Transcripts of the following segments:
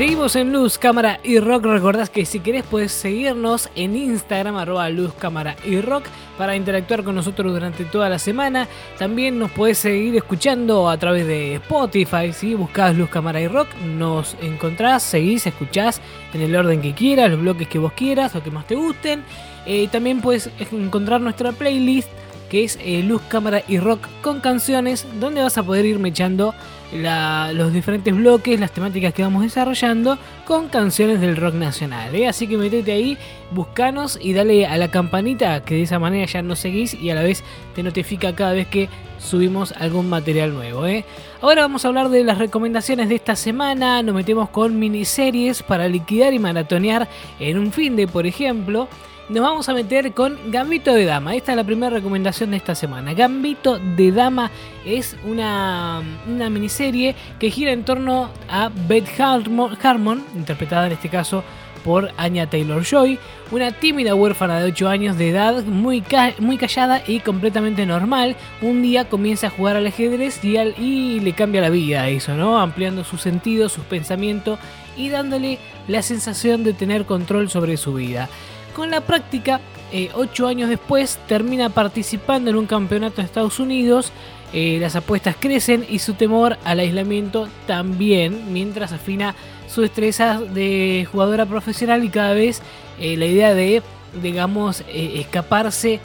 Seguimos en Luz, Cámara y Rock. Recordás que si querés puedes seguirnos en Instagram, arroba Luz, Cámara y Rock, para interactuar con nosotros durante toda la semana. También nos podés seguir escuchando a través de Spotify. Si buscás Luz, Cámara y Rock, nos encontrás, seguís, escuchás en el orden que quieras, los bloques que vos quieras, lo que más te gusten. Eh, también puedes encontrar nuestra playlist que es eh, Luz, Cámara y Rock con canciones, donde vas a poder irme echando los diferentes bloques, las temáticas que vamos desarrollando con canciones del rock nacional. ¿eh? Así que metete ahí, buscanos y dale a la campanita que de esa manera ya nos seguís y a la vez te notifica cada vez que subimos algún material nuevo. ¿eh? Ahora vamos a hablar de las recomendaciones de esta semana. Nos metemos con miniseries para liquidar y maratonear en un fin de, por ejemplo nos vamos a meter con Gambito de Dama. Esta es la primera recomendación de esta semana. Gambito de Dama es una, miniserie que gira en torno a Beth Harmon, interpretada en este caso por Anya Taylor Joy, una tímida huérfana de 8 años de edad, muy, muy callada y completamente normal. Un día comienza a jugar al ajedrez y le cambia la vida eso, ¿no? Ampliando sus sentidos, sus pensamientos y dándole la sensación de tener control sobre su vida. Con la práctica, eh, ocho años después, termina participando en un campeonato de Estados Unidos. Eh, las apuestas crecen y su temor al aislamiento también, mientras afina su destreza de jugadora profesional y cada vez eh, la idea de, digamos, escaparse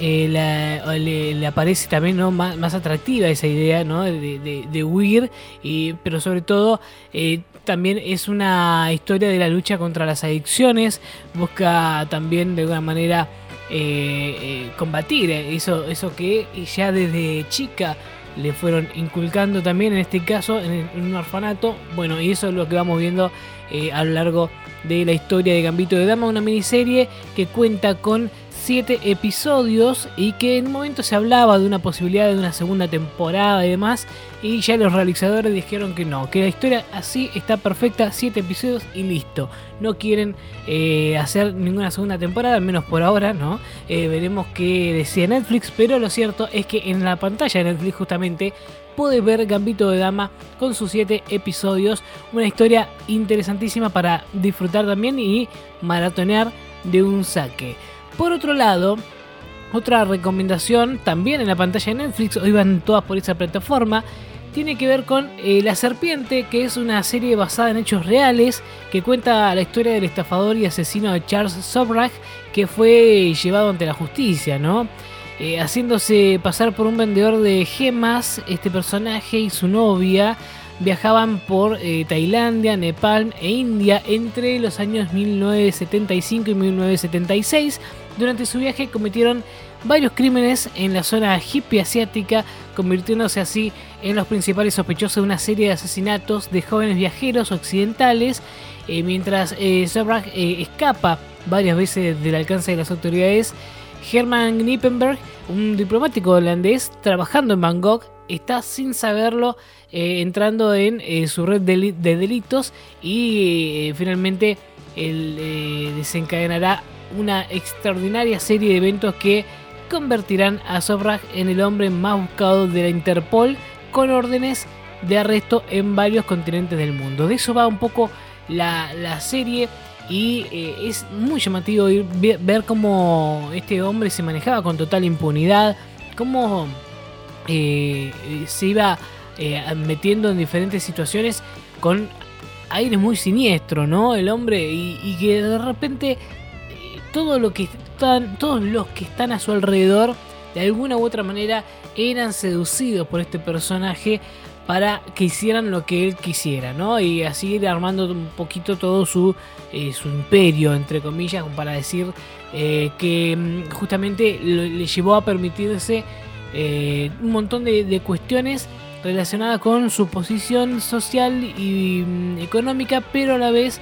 le, aparece también más, atractiva esa idea ¿no? de, huir, y, pero sobre todo también es una historia de la lucha contra las adicciones, busca también de alguna manera eh, eh, combatir eso, eso que ya desde chica le fueron inculcando también en este caso en, un orfanato. Bueno, y eso es lo que vamos viendo eh, a lo largo de la historia de Gambito de Dama, una miniserie que cuenta con episodios y que en un momento se hablaba de una posibilidad de una segunda temporada y demás y ya los realizadores dijeron que no, que la historia así está perfecta, 7 episodios y listo. No quieren eh, hacer ninguna segunda temporada, al menos por ahora, ¿no? Eh, veremos qué decía Netflix, pero lo cierto es que en la pantalla de Netflix justamente puedes ver Gambito de Dama con sus 7 episodios, una historia interesantísima para disfrutar también y maratonear de un saque. Por otro lado, otra recomendación también en la pantalla de Netflix, hoy van todas por esa plataforma, tiene que ver con eh, La Serpiente, que es una serie basada en hechos reales que cuenta la historia del estafador y asesino de Charles Sobrach que fue llevado ante la justicia, ¿no? Eh, haciéndose pasar por un vendedor de gemas, este personaje y su novia viajaban por eh, Tailandia, Nepal e India entre los años 1975 y 1976 durante su viaje cometieron varios crímenes en la zona hippie asiática, convirtiéndose así en los principales sospechosos de una serie de asesinatos de jóvenes viajeros occidentales, eh, mientras eh, eh, escapa varias veces del alcance de las autoridades. Herman Knippenberg, un diplomático holandés trabajando en Bangkok, está sin saberlo eh, entrando en su red de, delitos y finalmente él, desencadenará una extraordinaria serie de eventos que convertirán a Sobrach en el hombre más buscado de la Interpol con órdenes de arresto en varios continentes del mundo. De eso va un poco la, serie y eh, es muy llamativo ver cómo este hombre se manejaba con total impunidad, cómo eh, se iba eh, metiendo en diferentes situaciones con aire muy siniestro, ¿no? El hombre y que de repente todo lo que están, todos los que están a su alrededor, de alguna u otra manera, eran seducidos por este personaje para que hicieran lo que él quisiera, ¿no? Y así ir armando un poquito todo su, eh, su imperio, entre comillas, para decir eh, que mm, justamente le llevó a permitirse eh, un montón de, cuestiones relacionadas con su posición social y mm, económica, pero a la vez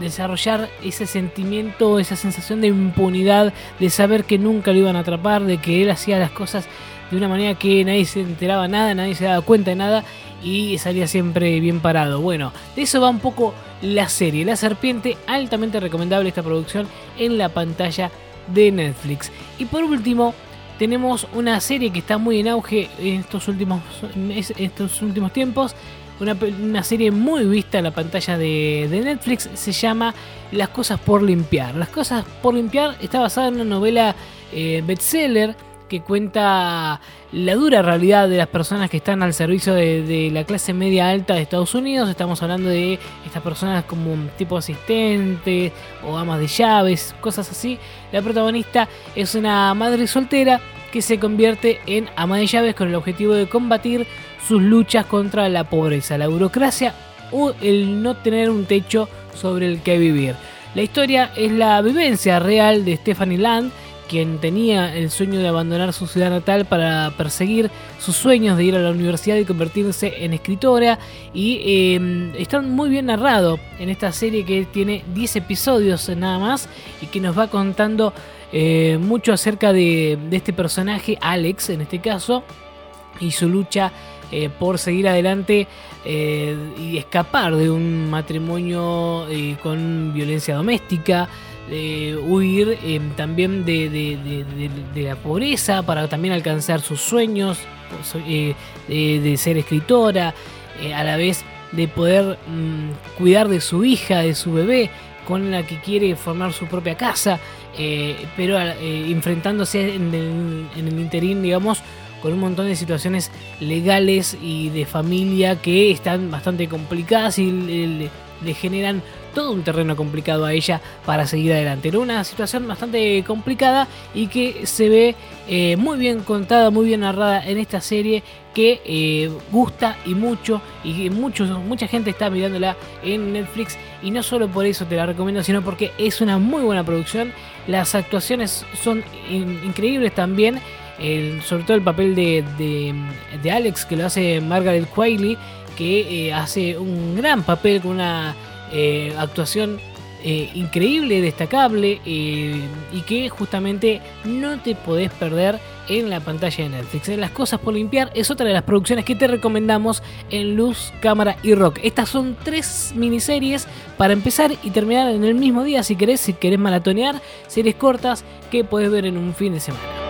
desarrollar ese sentimiento, esa sensación de impunidad, de saber que nunca lo iban a atrapar, de que él hacía las cosas de una manera que nadie se enteraba nada, nadie se daba cuenta de nada y salía siempre bien parado. Bueno, de eso va un poco la serie. La serpiente, altamente recomendable esta producción en la pantalla de Netflix. Y por último, tenemos una serie que está muy en auge en estos últimos, en estos últimos tiempos una, serie muy vista en la pantalla de, Netflix, se llama Las cosas por limpiar. Las cosas por limpiar está basada en una novela eh, bestseller que cuenta la dura realidad de las personas que están al servicio de, la clase media alta de Estados Unidos. Estamos hablando de estas personas como un tipo asistente o amas de llaves, cosas así. La protagonista es una madre soltera que se convierte en ama de llaves con el objetivo de combatir sus luchas contra la pobreza, la burocracia o el no tener un techo sobre el que vivir. La historia es la vivencia real de Stephanie Land, quien tenía el sueño de abandonar su ciudad natal para perseguir sus sueños de ir a la universidad y convertirse en escritora. Y em, está muy bien narrado en esta serie que tiene 10 episodios nada más y que nos va contando eh, mucho acerca de, este personaje, Alex en este caso, y su lucha eh, por seguir adelante eh, y escapar de un matrimonio con violencia doméstica huir em, también de, la pobreza para también alcanzar sus sueños eh, de, ser escritora, eh, a la vez de poder mm, cuidar de su hija, de su bebé, con la que quiere formar su propia casa, eh, pero enfrentándose en el interín, digamos, con un montón de situaciones legales y de familia que están bastante complicadas y le, generan todo un terreno complicado a ella para seguir adelante. Una situación bastante complicada y que se ve eh, muy bien contada, muy bien narrada en esta serie que eh, gusta y mucho y muchos, mucha gente está mirándola en Netflix y no solo por eso te la recomiendo, sino porque es una muy buena producción. Las actuaciones son increíbles también. Sobre todo el papel de, de, Alex que lo hace Margaret Qualley que eh, hace un gran papel con una eh, actuación eh, increíble, destacable y que justamente no te podés perder en la pantalla de Netflix. Las cosas por limpiar es otra de las producciones que te recomendamos en Luz, Cámara y Rock. Estas son tres miniseries para empezar y terminar en el mismo día si querés, si querés maratonear, series cortas que puedes ver en un fin de semana.